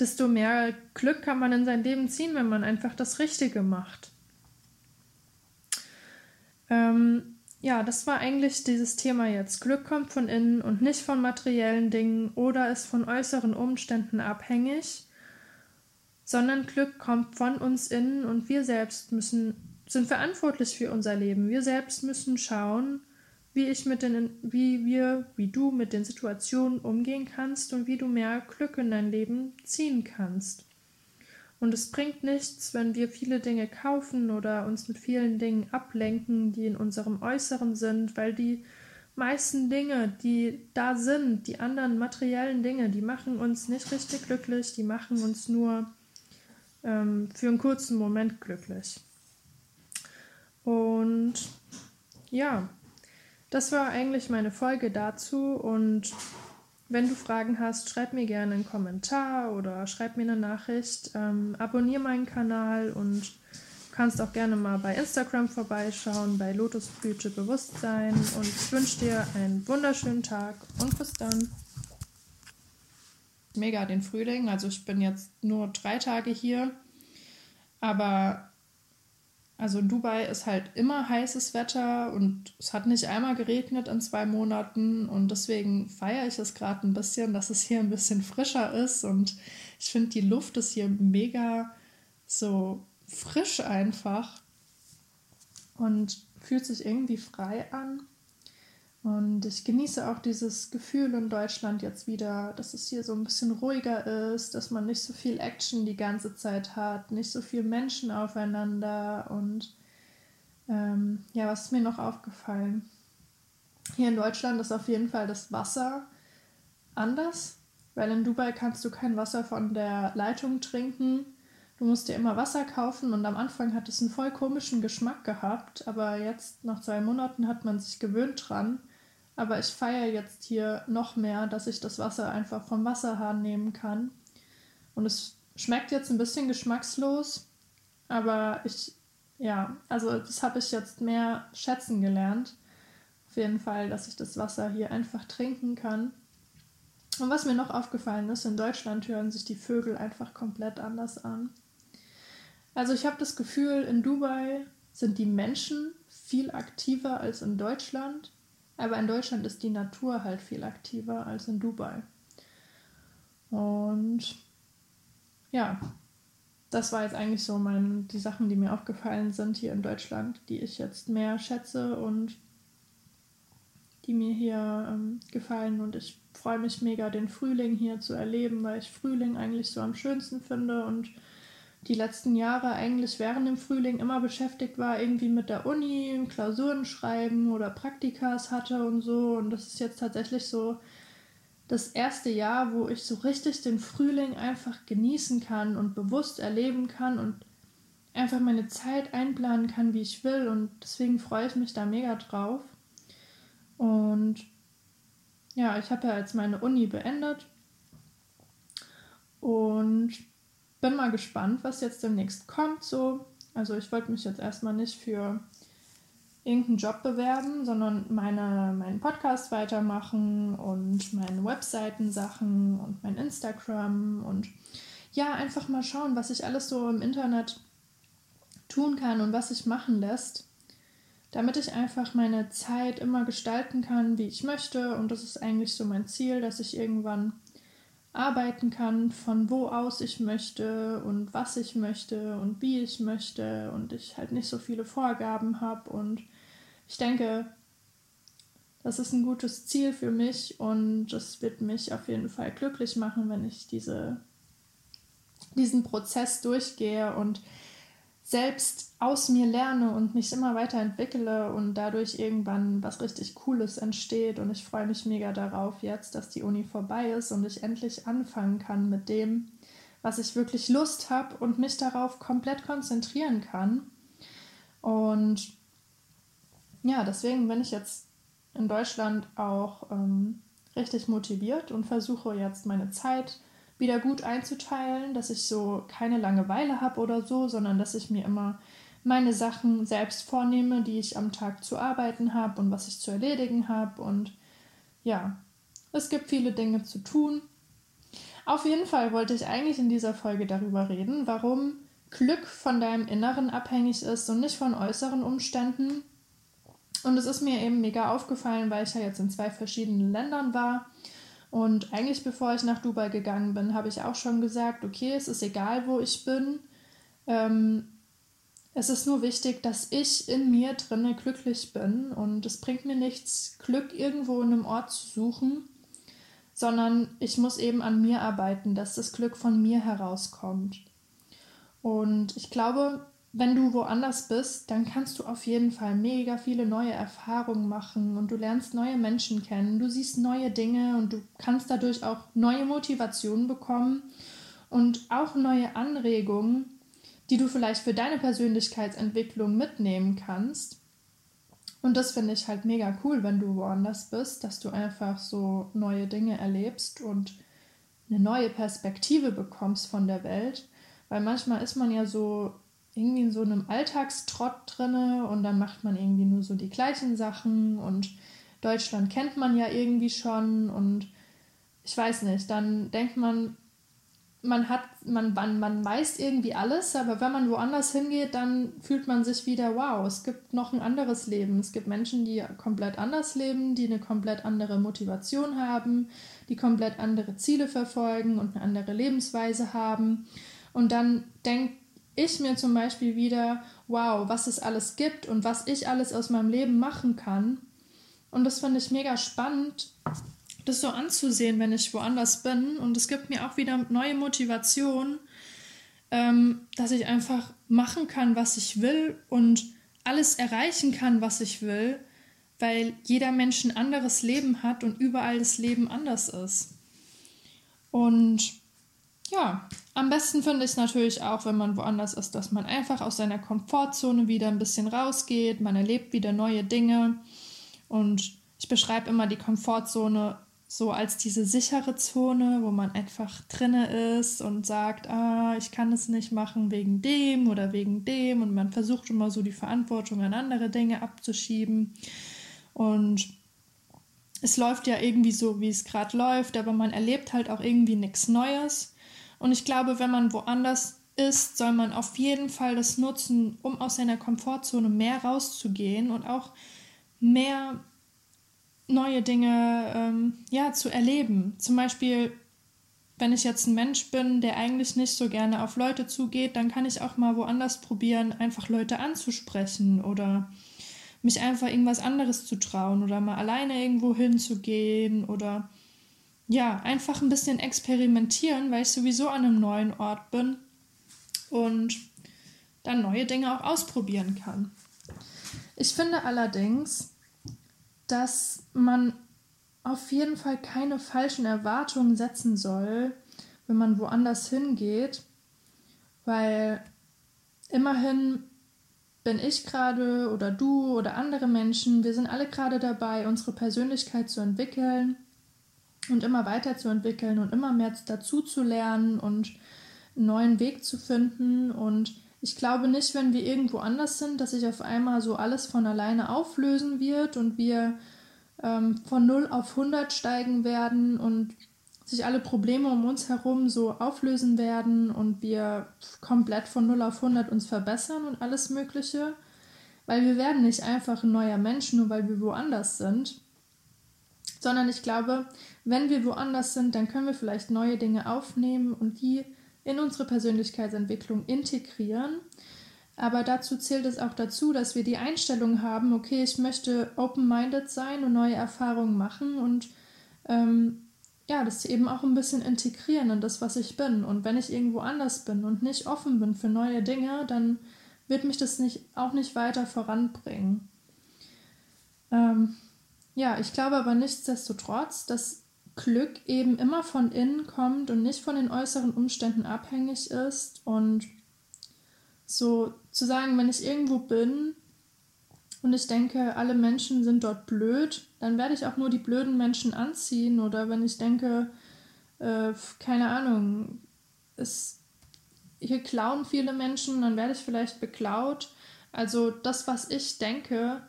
desto mehr Glück kann man in sein Leben ziehen, wenn man einfach das Richtige macht. Ähm, ja, das war eigentlich dieses Thema jetzt. Glück kommt von innen und nicht von materiellen Dingen oder ist von äußeren Umständen abhängig, sondern Glück kommt von uns innen und wir selbst müssen sind verantwortlich für unser Leben. Wir selbst müssen schauen, wie ich mit den, wie wir, wie du mit den Situationen umgehen kannst und wie du mehr Glück in dein Leben ziehen kannst. Und es bringt nichts, wenn wir viele Dinge kaufen oder uns mit vielen Dingen ablenken, die in unserem Äußeren sind, weil die meisten Dinge, die da sind, die anderen materiellen Dinge, die machen uns nicht richtig glücklich, die machen uns nur ähm, für einen kurzen Moment glücklich. Und ja, das war eigentlich meine Folge dazu und wenn du Fragen hast, schreib mir gerne einen Kommentar oder schreib mir eine Nachricht. Ähm, abonniere meinen Kanal und kannst auch gerne mal bei Instagram vorbeischauen, bei Lotusblüte Bewusstsein. Und ich wünsche dir einen wunderschönen Tag und bis dann. Mega den Frühling. Also ich bin jetzt nur drei Tage hier, aber also Dubai ist halt immer heißes Wetter und es hat nicht einmal geregnet in zwei Monaten und deswegen feiere ich es gerade ein bisschen, dass es hier ein bisschen frischer ist und ich finde die Luft ist hier mega so frisch einfach und fühlt sich irgendwie frei an. Und ich genieße auch dieses Gefühl in Deutschland jetzt wieder, dass es hier so ein bisschen ruhiger ist, dass man nicht so viel Action die ganze Zeit hat, nicht so viel Menschen aufeinander. Und ähm, ja, was ist mir noch aufgefallen? Hier in Deutschland ist auf jeden Fall das Wasser anders, weil in Dubai kannst du kein Wasser von der Leitung trinken. Du musst dir immer Wasser kaufen und am Anfang hat es einen voll komischen Geschmack gehabt, aber jetzt nach zwei Monaten hat man sich gewöhnt dran aber ich feiere jetzt hier noch mehr, dass ich das Wasser einfach vom Wasserhahn nehmen kann. Und es schmeckt jetzt ein bisschen geschmackslos, aber ich, ja, also das habe ich jetzt mehr schätzen gelernt. Auf jeden Fall, dass ich das Wasser hier einfach trinken kann. Und was mir noch aufgefallen ist, in Deutschland hören sich die Vögel einfach komplett anders an. Also ich habe das Gefühl, in Dubai sind die Menschen viel aktiver als in Deutschland. Aber in Deutschland ist die Natur halt viel aktiver als in Dubai. Und ja, das war jetzt eigentlich so mein, die Sachen, die mir aufgefallen sind hier in Deutschland, die ich jetzt mehr schätze und die mir hier ähm, gefallen. Und ich freue mich mega, den Frühling hier zu erleben, weil ich Frühling eigentlich so am schönsten finde und die letzten Jahre eigentlich während dem Frühling immer beschäftigt war, irgendwie mit der Uni, Klausuren schreiben oder Praktikas hatte und so. Und das ist jetzt tatsächlich so das erste Jahr, wo ich so richtig den Frühling einfach genießen kann und bewusst erleben kann und einfach meine Zeit einplanen kann, wie ich will. Und deswegen freue ich mich da mega drauf. Und ja, ich habe ja jetzt meine Uni beendet. Und bin mal gespannt, was jetzt demnächst kommt. So. Also ich wollte mich jetzt erstmal nicht für irgendeinen Job bewerben, sondern meine, meinen Podcast weitermachen und meine Webseiten-Sachen und mein Instagram und ja, einfach mal schauen, was ich alles so im Internet tun kann und was sich machen lässt, damit ich einfach meine Zeit immer gestalten kann, wie ich möchte. Und das ist eigentlich so mein Ziel, dass ich irgendwann arbeiten kann, von wo aus ich möchte und was ich möchte und wie ich möchte und ich halt nicht so viele Vorgaben habe und ich denke, das ist ein gutes Ziel für mich und es wird mich auf jeden Fall glücklich machen, wenn ich diese, diesen Prozess durchgehe und selbst aus mir lerne und mich immer weiterentwickle und dadurch irgendwann was richtig Cooles entsteht. Und ich freue mich mega darauf jetzt, dass die Uni vorbei ist und ich endlich anfangen kann mit dem, was ich wirklich Lust habe und mich darauf komplett konzentrieren kann. Und ja, deswegen bin ich jetzt in Deutschland auch ähm, richtig motiviert und versuche jetzt meine Zeit wieder gut einzuteilen, dass ich so keine Langeweile habe oder so, sondern dass ich mir immer meine Sachen selbst vornehme, die ich am Tag zu arbeiten habe und was ich zu erledigen habe. Und ja, es gibt viele Dinge zu tun. Auf jeden Fall wollte ich eigentlich in dieser Folge darüber reden, warum Glück von deinem Inneren abhängig ist und nicht von äußeren Umständen. Und es ist mir eben mega aufgefallen, weil ich ja jetzt in zwei verschiedenen Ländern war und eigentlich bevor ich nach Dubai gegangen bin, habe ich auch schon gesagt, okay, es ist egal, wo ich bin. Ähm, Es ist nur wichtig, dass ich in mir drinne glücklich bin und es bringt mir nichts, Glück irgendwo in einem Ort zu suchen, sondern ich muss eben an mir arbeiten, dass das Glück von mir herauskommt. Und ich glaube, wenn du woanders bist, dann kannst du auf jeden Fall mega viele neue Erfahrungen machen und du lernst neue Menschen kennen, du siehst neue Dinge und du kannst dadurch auch neue Motivationen bekommen und auch neue Anregungen, die du vielleicht für deine Persönlichkeitsentwicklung mitnehmen kannst. Und das finde ich halt mega cool, wenn du woanders bist, dass du einfach so neue Dinge erlebst und eine neue Perspektive bekommst von der Welt. Weil manchmal ist man ja so irgendwie in so einem Alltagstrott drinne und dann macht man irgendwie nur so die gleichen Sachen und Deutschland kennt man ja irgendwie schon und ich weiß nicht, dann denkt man, man hat, man, man, man weiß irgendwie alles, aber wenn man woanders hingeht, dann fühlt man sich wieder, wow, es gibt noch ein anderes Leben. Es gibt Menschen, die komplett anders leben, die eine komplett andere Motivation haben, die komplett andere Ziele verfolgen und eine andere Lebensweise haben. Und dann denkt ich mir zum Beispiel wieder, wow, was es alles gibt und was ich alles aus meinem Leben machen kann. Und das fand ich mega spannend, das so anzusehen, wenn ich woanders bin. Und es gibt mir auch wieder neue Motivation, ähm, dass ich einfach machen kann, was ich will und alles erreichen kann, was ich will, weil jeder Mensch ein anderes Leben hat und überall das Leben anders ist. Und ja, am besten finde ich es natürlich auch, wenn man woanders ist, dass man einfach aus seiner Komfortzone wieder ein bisschen rausgeht, man erlebt wieder neue Dinge. Und ich beschreibe immer die Komfortzone so als diese sichere Zone, wo man einfach drinne ist und sagt, ah, ich kann es nicht machen wegen dem oder wegen dem. Und man versucht immer so die Verantwortung an andere Dinge abzuschieben. Und es läuft ja irgendwie so, wie es gerade läuft, aber man erlebt halt auch irgendwie nichts Neues und ich glaube, wenn man woanders ist, soll man auf jeden Fall das nutzen, um aus seiner Komfortzone mehr rauszugehen und auch mehr neue Dinge ähm, ja, zu erleben. Zum Beispiel, wenn ich jetzt ein Mensch bin, der eigentlich nicht so gerne auf Leute zugeht, dann kann ich auch mal woanders probieren, einfach Leute anzusprechen oder mich einfach irgendwas anderes zu trauen oder mal alleine irgendwo hinzugehen oder ja, einfach ein bisschen experimentieren, weil ich sowieso an einem neuen Ort bin und dann neue Dinge auch ausprobieren kann. Ich finde allerdings, dass man auf jeden Fall keine falschen Erwartungen setzen soll, wenn man woanders hingeht, weil immerhin bin ich gerade oder du oder andere Menschen, wir sind alle gerade dabei, unsere Persönlichkeit zu entwickeln und immer weiterzuentwickeln und immer mehr dazu zu lernen und einen neuen Weg zu finden. Und ich glaube nicht, wenn wir irgendwo anders sind, dass sich auf einmal so alles von alleine auflösen wird und wir ähm, von 0 auf 100 steigen werden und sich alle Probleme um uns herum so auflösen werden und wir komplett von 0 auf 100 uns verbessern und alles Mögliche. Weil wir werden nicht einfach ein neuer Mensch, nur weil wir woanders sind, sondern ich glaube, wenn wir woanders sind, dann können wir vielleicht neue Dinge aufnehmen und die in unsere Persönlichkeitsentwicklung integrieren. Aber dazu zählt es auch dazu, dass wir die Einstellung haben, okay, ich möchte open-minded sein und neue Erfahrungen machen und ähm, ja, das eben auch ein bisschen integrieren in das, was ich bin. Und wenn ich irgendwo anders bin und nicht offen bin für neue Dinge, dann wird mich das nicht, auch nicht weiter voranbringen. Ähm, ja, ich glaube aber nichtsdestotrotz, dass Glück eben immer von innen kommt und nicht von den äußeren Umständen abhängig ist. Und so zu sagen, wenn ich irgendwo bin und ich denke, alle Menschen sind dort blöd, dann werde ich auch nur die blöden Menschen anziehen. Oder wenn ich denke, äh, keine Ahnung, es, hier klauen viele Menschen, dann werde ich vielleicht beklaut. Also das, was ich denke,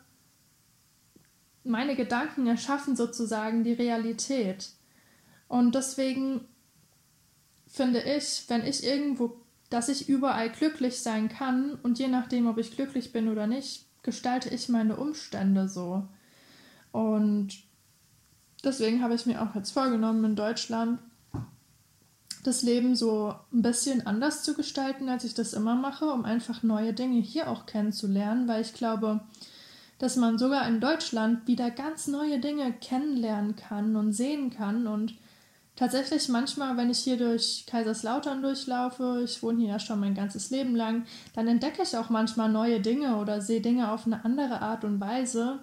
meine Gedanken erschaffen sozusagen die Realität. Und deswegen finde ich, wenn ich irgendwo, dass ich überall glücklich sein kann und je nachdem, ob ich glücklich bin oder nicht, gestalte ich meine Umstände so. Und deswegen habe ich mir auch jetzt vorgenommen, in Deutschland das Leben so ein bisschen anders zu gestalten, als ich das immer mache, um einfach neue Dinge hier auch kennenzulernen, weil ich glaube, dass man sogar in Deutschland wieder ganz neue Dinge kennenlernen kann und sehen kann und tatsächlich manchmal, wenn ich hier durch Kaiserslautern durchlaufe, ich wohne hier ja schon mein ganzes Leben lang, dann entdecke ich auch manchmal neue Dinge oder sehe Dinge auf eine andere Art und Weise.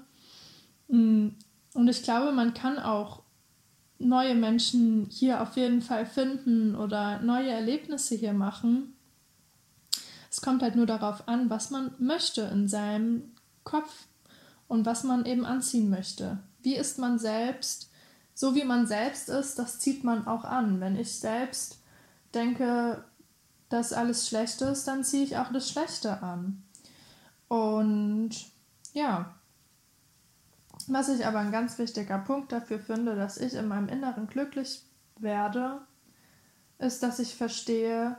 Mm, und ich glaube, man kann auch neue Menschen hier auf jeden Fall finden oder neue Erlebnisse hier machen. Es kommt halt nur darauf an, was man möchte in seinem Kopf und was man eben anziehen möchte. Wie ist man selbst? So wie man selbst ist, das zieht man auch an. Wenn ich selbst denke, dass alles schlecht ist, dann ziehe ich auch das Schlechte an. Und ja, was ich aber ein ganz wichtiger Punkt dafür finde, dass ich in meinem Inneren glücklich werde, ist, dass ich verstehe,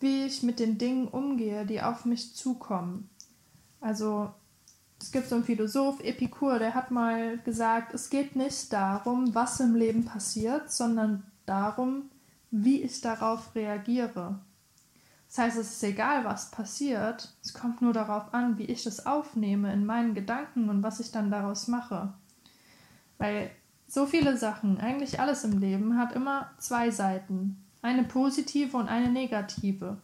wie ich mit den Dingen umgehe, die auf mich zukommen. Also es gibt so einen Philosoph, Epikur, der hat mal gesagt, es geht nicht darum, was im Leben passiert, sondern darum, wie ich darauf reagiere. Das heißt, es ist egal, was passiert, es kommt nur darauf an, wie ich das aufnehme in meinen Gedanken und was ich dann daraus mache. Weil so viele Sachen, eigentlich alles im Leben, hat immer zwei Seiten. Eine positive und eine negative.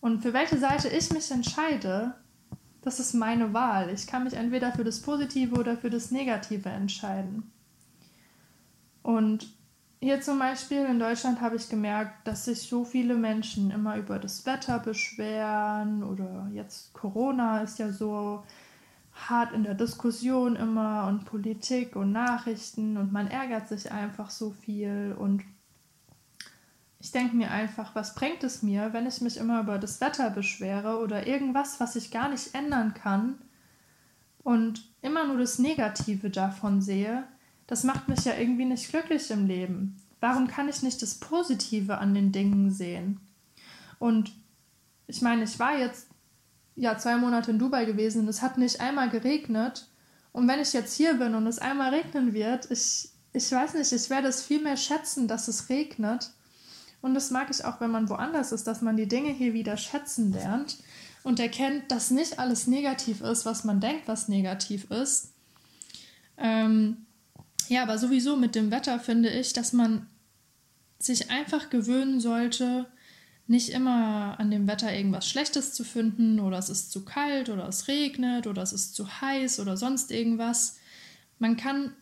Und für welche Seite ich mich entscheide, das ist meine Wahl. Ich kann mich entweder für das Positive oder für das Negative entscheiden. Und hier zum Beispiel in Deutschland habe ich gemerkt, dass sich so viele Menschen immer über das Wetter beschweren oder jetzt Corona ist ja so hart in der Diskussion immer und Politik und Nachrichten und man ärgert sich einfach so viel und ich denke mir einfach, was bringt es mir, wenn ich mich immer über das Wetter beschwere oder irgendwas, was ich gar nicht ändern kann und immer nur das Negative davon sehe, das macht mich ja irgendwie nicht glücklich im Leben. Warum kann ich nicht das Positive an den Dingen sehen? Und ich meine, ich war jetzt ja zwei Monate in Dubai gewesen und es hat nicht einmal geregnet. Und wenn ich jetzt hier bin und es einmal regnen wird, ich, ich weiß nicht, ich werde es viel mehr schätzen, dass es regnet. Und das mag ich auch, wenn man woanders ist, dass man die Dinge hier wieder schätzen lernt und erkennt, dass nicht alles negativ ist, was man denkt, was negativ ist. Ähm, ja, aber sowieso mit dem Wetter finde ich, dass man sich einfach gewöhnen sollte, nicht immer an dem Wetter irgendwas Schlechtes zu finden oder es ist zu kalt oder es regnet oder es ist zu heiß oder sonst irgendwas. Man kann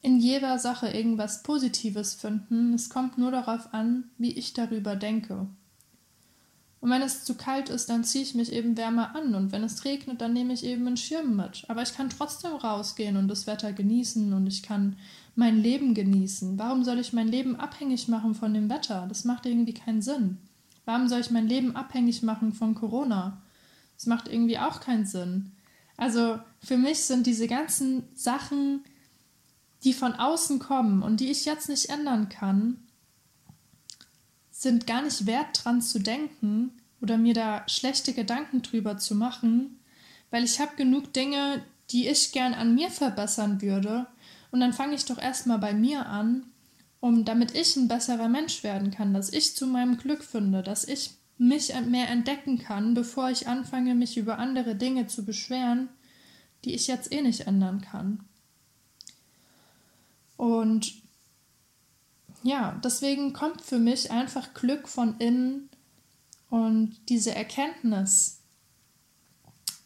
in jeder Sache irgendwas Positives finden. Es kommt nur darauf an, wie ich darüber denke. Und wenn es zu kalt ist, dann ziehe ich mich eben wärmer an. Und wenn es regnet, dann nehme ich eben einen Schirm mit. Aber ich kann trotzdem rausgehen und das Wetter genießen und ich kann mein Leben genießen. Warum soll ich mein Leben abhängig machen von dem Wetter? Das macht irgendwie keinen Sinn. Warum soll ich mein Leben abhängig machen von Corona? Das macht irgendwie auch keinen Sinn. Also für mich sind diese ganzen Sachen, die von außen kommen und die ich jetzt nicht ändern kann, sind gar nicht wert dran zu denken oder mir da schlechte Gedanken drüber zu machen, weil ich habe genug Dinge, die ich gern an mir verbessern würde und dann fange ich doch erstmal bei mir an, um damit ich ein besserer Mensch werden kann, dass ich zu meinem Glück finde, dass ich mich mehr entdecken kann, bevor ich anfange, mich über andere Dinge zu beschweren, die ich jetzt eh nicht ändern kann. Und ja, deswegen kommt für mich einfach Glück von innen und diese Erkenntnis,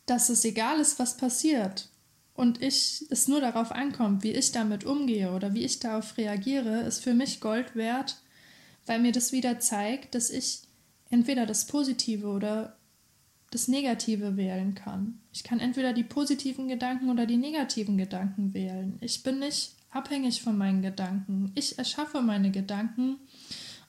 dass es egal ist, was passiert und ich es nur darauf ankommt, wie ich damit umgehe oder wie ich darauf reagiere, ist für mich Gold wert, weil mir das wieder zeigt, dass ich entweder das Positive oder das Negative wählen kann. Ich kann entweder die positiven Gedanken oder die negativen Gedanken wählen. Ich bin nicht abhängig von meinen Gedanken. Ich erschaffe meine Gedanken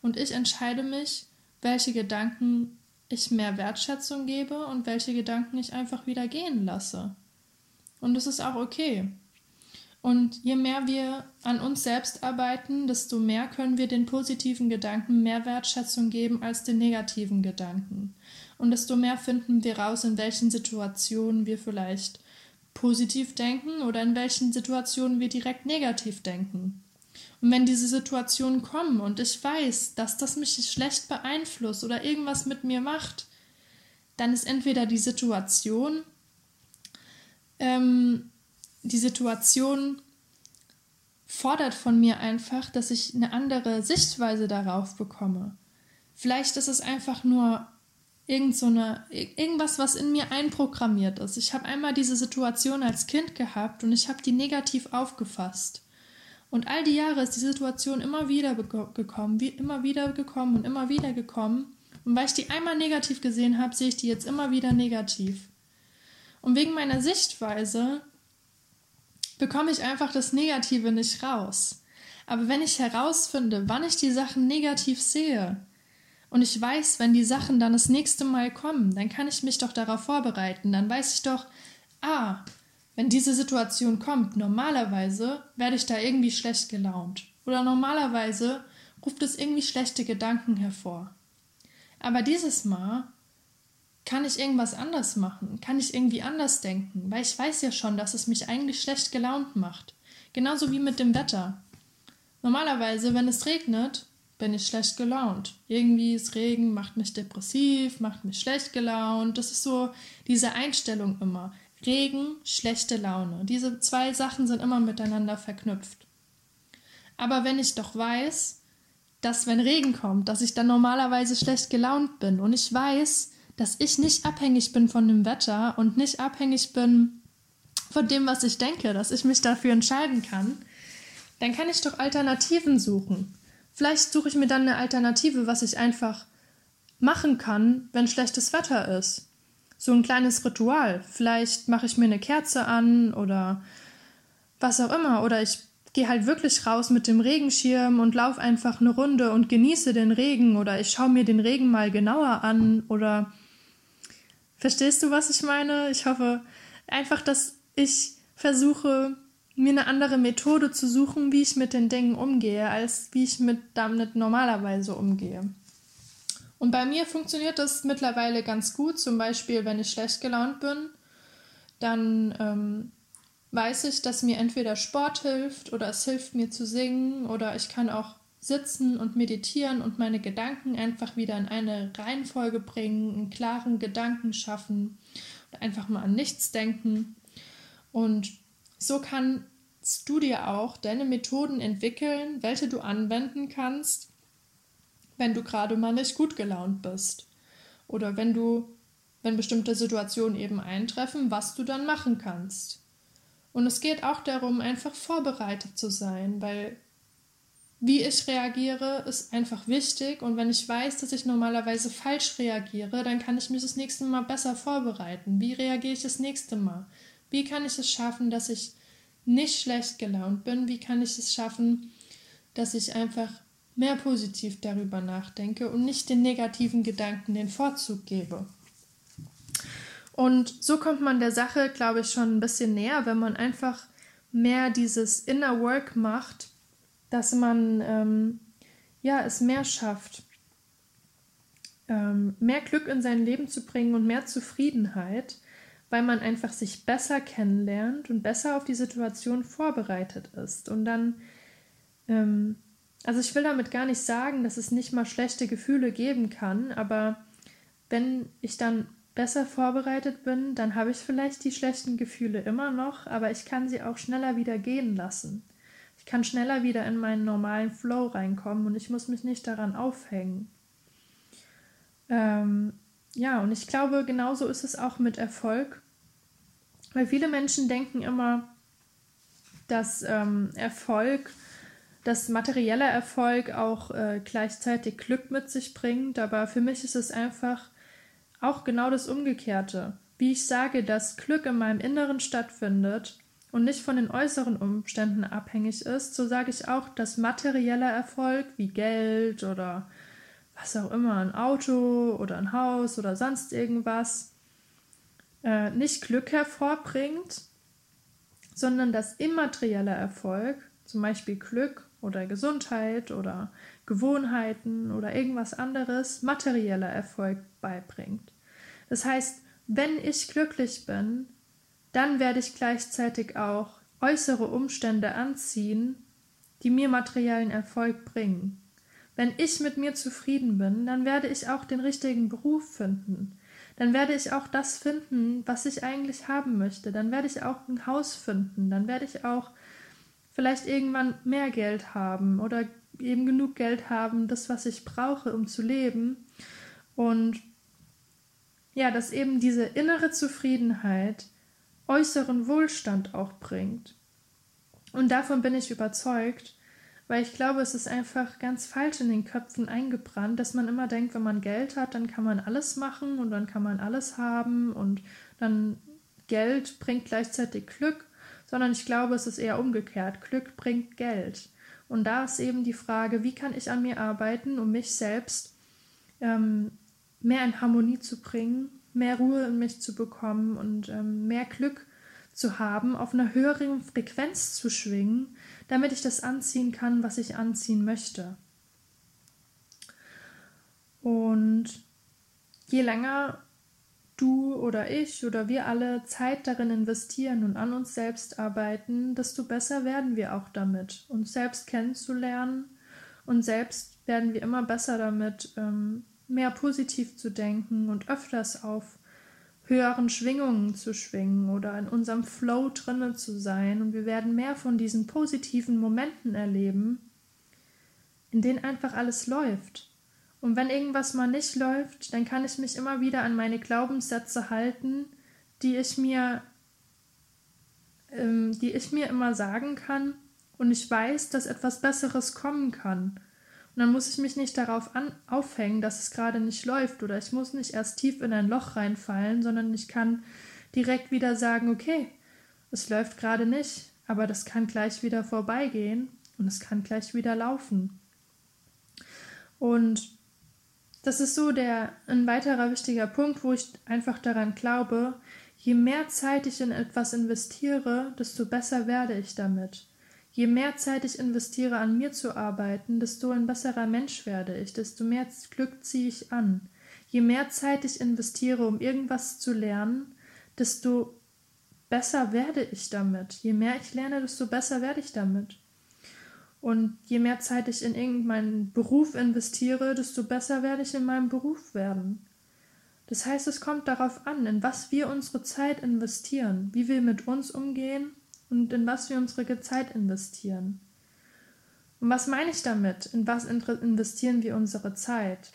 und ich entscheide mich, welche Gedanken ich mehr Wertschätzung gebe und welche Gedanken ich einfach wieder gehen lasse. Und das ist auch okay. Und je mehr wir an uns selbst arbeiten, desto mehr können wir den positiven Gedanken mehr Wertschätzung geben als den negativen Gedanken. Und desto mehr finden wir raus, in welchen Situationen wir vielleicht positiv denken oder in welchen Situationen wir direkt negativ denken. Und wenn diese Situationen kommen und ich weiß, dass das mich schlecht beeinflusst oder irgendwas mit mir macht, dann ist entweder die Situation, ähm, die Situation fordert von mir einfach, dass ich eine andere Sichtweise darauf bekomme. Vielleicht ist es einfach nur irgend so eine, irgendwas, was in mir einprogrammiert ist. Ich habe einmal diese Situation als Kind gehabt und ich habe die negativ aufgefasst. Und all die Jahre ist die Situation immer wieder gekommen, wie immer wieder gekommen und immer wieder gekommen. Und weil ich die einmal negativ gesehen habe, sehe ich die jetzt immer wieder negativ. Und wegen meiner Sichtweise bekomme ich einfach das Negative nicht raus. Aber wenn ich herausfinde, wann ich die Sachen negativ sehe, und ich weiß, wenn die Sachen dann das nächste Mal kommen, dann kann ich mich doch darauf vorbereiten. Dann weiß ich doch, ah, wenn diese Situation kommt, normalerweise werde ich da irgendwie schlecht gelaunt. Oder normalerweise ruft es irgendwie schlechte Gedanken hervor. Aber dieses Mal kann ich irgendwas anders machen, kann ich irgendwie anders denken, weil ich weiß ja schon, dass es mich eigentlich schlecht gelaunt macht. Genauso wie mit dem Wetter. Normalerweise, wenn es regnet, bin ich schlecht gelaunt. Irgendwie ist Regen, macht mich depressiv, macht mich schlecht gelaunt. Das ist so diese Einstellung immer. Regen, schlechte Laune. Diese zwei Sachen sind immer miteinander verknüpft. Aber wenn ich doch weiß, dass wenn Regen kommt, dass ich dann normalerweise schlecht gelaunt bin und ich weiß, dass ich nicht abhängig bin von dem Wetter und nicht abhängig bin von dem, was ich denke, dass ich mich dafür entscheiden kann, dann kann ich doch Alternativen suchen. Vielleicht suche ich mir dann eine Alternative, was ich einfach machen kann, wenn schlechtes Wetter ist so ein kleines Ritual. Vielleicht mache ich mir eine Kerze an oder was auch immer. Oder ich gehe halt wirklich raus mit dem Regenschirm und laufe einfach eine Runde und genieße den Regen. Oder ich schaue mir den Regen mal genauer an. Oder verstehst du, was ich meine? Ich hoffe einfach, dass ich versuche, mir eine andere Methode zu suchen, wie ich mit den Dingen umgehe, als wie ich mit damit normalerweise umgehe. Und bei mir funktioniert das mittlerweile ganz gut. Zum Beispiel, wenn ich schlecht gelaunt bin, dann ähm, weiß ich, dass mir entweder Sport hilft oder es hilft mir zu singen oder ich kann auch sitzen und meditieren und meine Gedanken einfach wieder in eine Reihenfolge bringen, einen klaren Gedanken schaffen und einfach mal an nichts denken. Und so kannst du dir auch deine Methoden entwickeln, welche du anwenden kannst, wenn du gerade mal nicht gut gelaunt bist. Oder wenn du, wenn bestimmte Situationen eben eintreffen, was du dann machen kannst. Und es geht auch darum, einfach vorbereitet zu sein, weil wie ich reagiere, ist einfach wichtig. Und wenn ich weiß, dass ich normalerweise falsch reagiere, dann kann ich mich das nächste Mal besser vorbereiten. Wie reagiere ich das nächste Mal? Wie kann ich es schaffen, dass ich nicht schlecht gelaunt bin? Wie kann ich es schaffen, dass ich einfach mehr positiv darüber nachdenke und nicht den negativen Gedanken den Vorzug gebe. Und so kommt man der Sache, glaube ich, schon ein bisschen näher, wenn man einfach mehr dieses Inner Work macht, dass man ähm, ja es mehr schafft, ähm, mehr Glück in sein Leben zu bringen und mehr Zufriedenheit, weil man einfach sich besser kennenlernt und besser auf die Situation vorbereitet ist und dann ähm, also ich will damit gar nicht sagen, dass es nicht mal schlechte Gefühle geben kann, aber wenn ich dann besser vorbereitet bin, dann habe ich vielleicht die schlechten Gefühle immer noch, aber ich kann sie auch schneller wieder gehen lassen. Ich kann schneller wieder in meinen normalen Flow reinkommen und ich muss mich nicht daran aufhängen. Ähm, ja, und ich glaube, genauso ist es auch mit Erfolg, weil viele Menschen denken immer, dass ähm, Erfolg dass materieller Erfolg auch äh, gleichzeitig Glück mit sich bringt, aber für mich ist es einfach auch genau das Umgekehrte. Wie ich sage, dass Glück in meinem Inneren stattfindet und nicht von den äußeren Umständen abhängig ist, so sage ich auch, dass materieller Erfolg wie Geld oder was auch immer, ein Auto oder ein Haus oder sonst irgendwas, äh, nicht Glück hervorbringt, sondern dass immaterieller Erfolg, zum Beispiel Glück oder Gesundheit oder Gewohnheiten oder irgendwas anderes materieller Erfolg beibringt. Das heißt, wenn ich glücklich bin, dann werde ich gleichzeitig auch äußere Umstände anziehen, die mir materiellen Erfolg bringen. Wenn ich mit mir zufrieden bin, dann werde ich auch den richtigen Beruf finden. Dann werde ich auch das finden, was ich eigentlich haben möchte. Dann werde ich auch ein Haus finden. Dann werde ich auch vielleicht irgendwann mehr Geld haben oder eben genug Geld haben, das, was ich brauche, um zu leben. Und ja, dass eben diese innere Zufriedenheit äußeren Wohlstand auch bringt. Und davon bin ich überzeugt, weil ich glaube, es ist einfach ganz falsch in den Köpfen eingebrannt, dass man immer denkt, wenn man Geld hat, dann kann man alles machen und dann kann man alles haben und dann Geld bringt gleichzeitig Glück, sondern ich glaube, es ist eher umgekehrt. Glück bringt Geld. Und da ist eben die Frage, wie kann ich an mir arbeiten, um mich selbst ähm, mehr in Harmonie zu bringen, mehr Ruhe in mich zu bekommen und ähm, mehr Glück zu haben, auf einer höheren Frequenz zu schwingen, damit ich das anziehen kann, was ich anziehen möchte. Und je länger du oder ich oder wir alle Zeit darin investieren und an uns selbst arbeiten, desto besser werden wir auch damit, uns selbst kennenzulernen und selbst werden wir immer besser damit, ähm, mehr positiv zu denken und öfters auf höheren Schwingungen zu schwingen oder in unserem Flow drinne zu sein und wir werden mehr von diesen positiven Momenten erleben, in denen einfach alles läuft. Und wenn irgendwas mal nicht läuft, dann kann ich mich immer wieder an meine Glaubenssätze halten, die ich mir, ähm, die ich mir immer sagen kann und ich weiß, dass etwas Besseres kommen kann. Und dann muss ich mich nicht darauf an, aufhängen, dass es gerade nicht läuft oder ich muss nicht erst tief in ein Loch reinfallen, sondern ich kann direkt wieder sagen, okay, es läuft gerade nicht, aber das kann gleich wieder vorbeigehen und es kann gleich wieder laufen. Und das ist so der ein weiterer wichtiger Punkt, wo ich einfach daran glaube, je mehr Zeit ich in etwas investiere, desto besser werde ich damit. Je mehr Zeit ich investiere, an mir zu arbeiten, desto ein besserer Mensch werde ich, desto mehr Glück ziehe ich an. Je mehr Zeit ich investiere, um irgendwas zu lernen, desto besser werde ich damit. Je mehr ich lerne, desto besser werde ich damit. Und je mehr Zeit ich in irgendeinen Beruf investiere, desto besser werde ich in meinem Beruf werden. Das heißt, es kommt darauf an, in was wir unsere Zeit investieren, wie wir mit uns umgehen und in was wir unsere Zeit investieren. Und was meine ich damit? In was investieren wir unsere Zeit?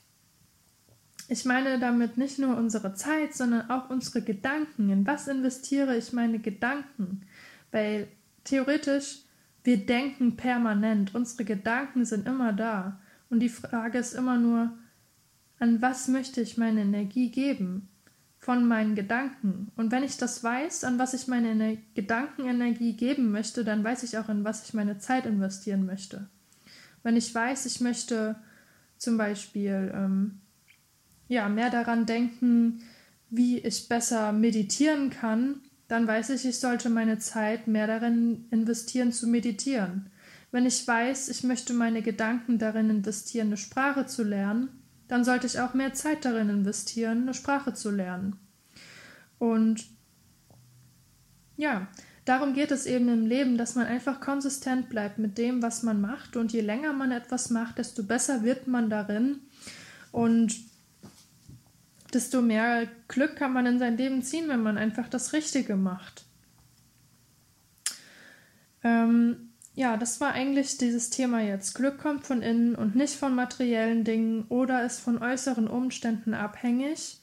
Ich meine damit nicht nur unsere Zeit, sondern auch unsere Gedanken. In was investiere ich meine Gedanken? Weil theoretisch, wir denken permanent, unsere Gedanken sind immer da. Und die Frage ist immer nur, an was möchte ich meine Energie geben? Von meinen Gedanken. Und wenn ich das weiß, an was ich meine Ener Gedankenenergie geben möchte, dann weiß ich auch, in was ich meine Zeit investieren möchte. Wenn ich weiß, ich möchte zum Beispiel ähm, ja, mehr daran denken, wie ich besser meditieren kann, dann weiß ich, ich sollte meine Zeit mehr darin investieren zu meditieren. Wenn ich weiß, ich möchte meine Gedanken darin investieren, eine Sprache zu lernen, dann sollte ich auch mehr Zeit darin investieren, eine Sprache zu lernen. Und ja, darum geht es eben im Leben, dass man einfach konsistent bleibt mit dem, was man macht. Und je länger man etwas macht, desto besser wird man darin. Und desto mehr Glück kann man in sein Leben ziehen, wenn man einfach das Richtige macht. Ähm, ja, das war eigentlich dieses Thema jetzt. Glück kommt von innen und nicht von materiellen Dingen oder ist von äußeren Umständen abhängig,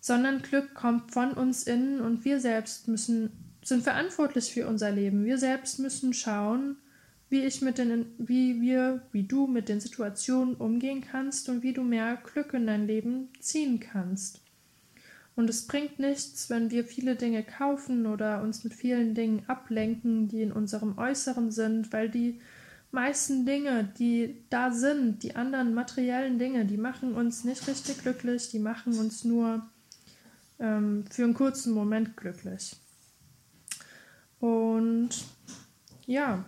sondern Glück kommt von uns innen und wir selbst müssen sind verantwortlich für unser Leben. Wir selbst müssen schauen, wie ich mit den wie wir, wie du mit den Situationen umgehen kannst und wie du mehr Glück in dein Leben ziehen kannst. Und es bringt nichts, wenn wir viele Dinge kaufen oder uns mit vielen Dingen ablenken, die in unserem Äußeren sind, weil die meisten Dinge, die da sind, die anderen materiellen Dinge, die machen uns nicht richtig glücklich, die machen uns nur ähm, für einen kurzen Moment glücklich. Und ja,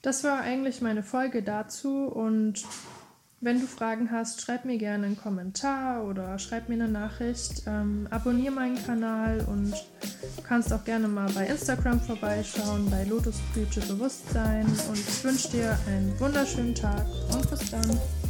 das war eigentlich meine Folge dazu und wenn du Fragen hast, schreib mir gerne einen Kommentar oder schreib mir eine Nachricht. Ähm, abonniere meinen Kanal und du kannst auch gerne mal bei Instagram vorbeischauen, bei Lotusblüte Bewusstsein. Und ich wünsche dir einen wunderschönen Tag und bis dann.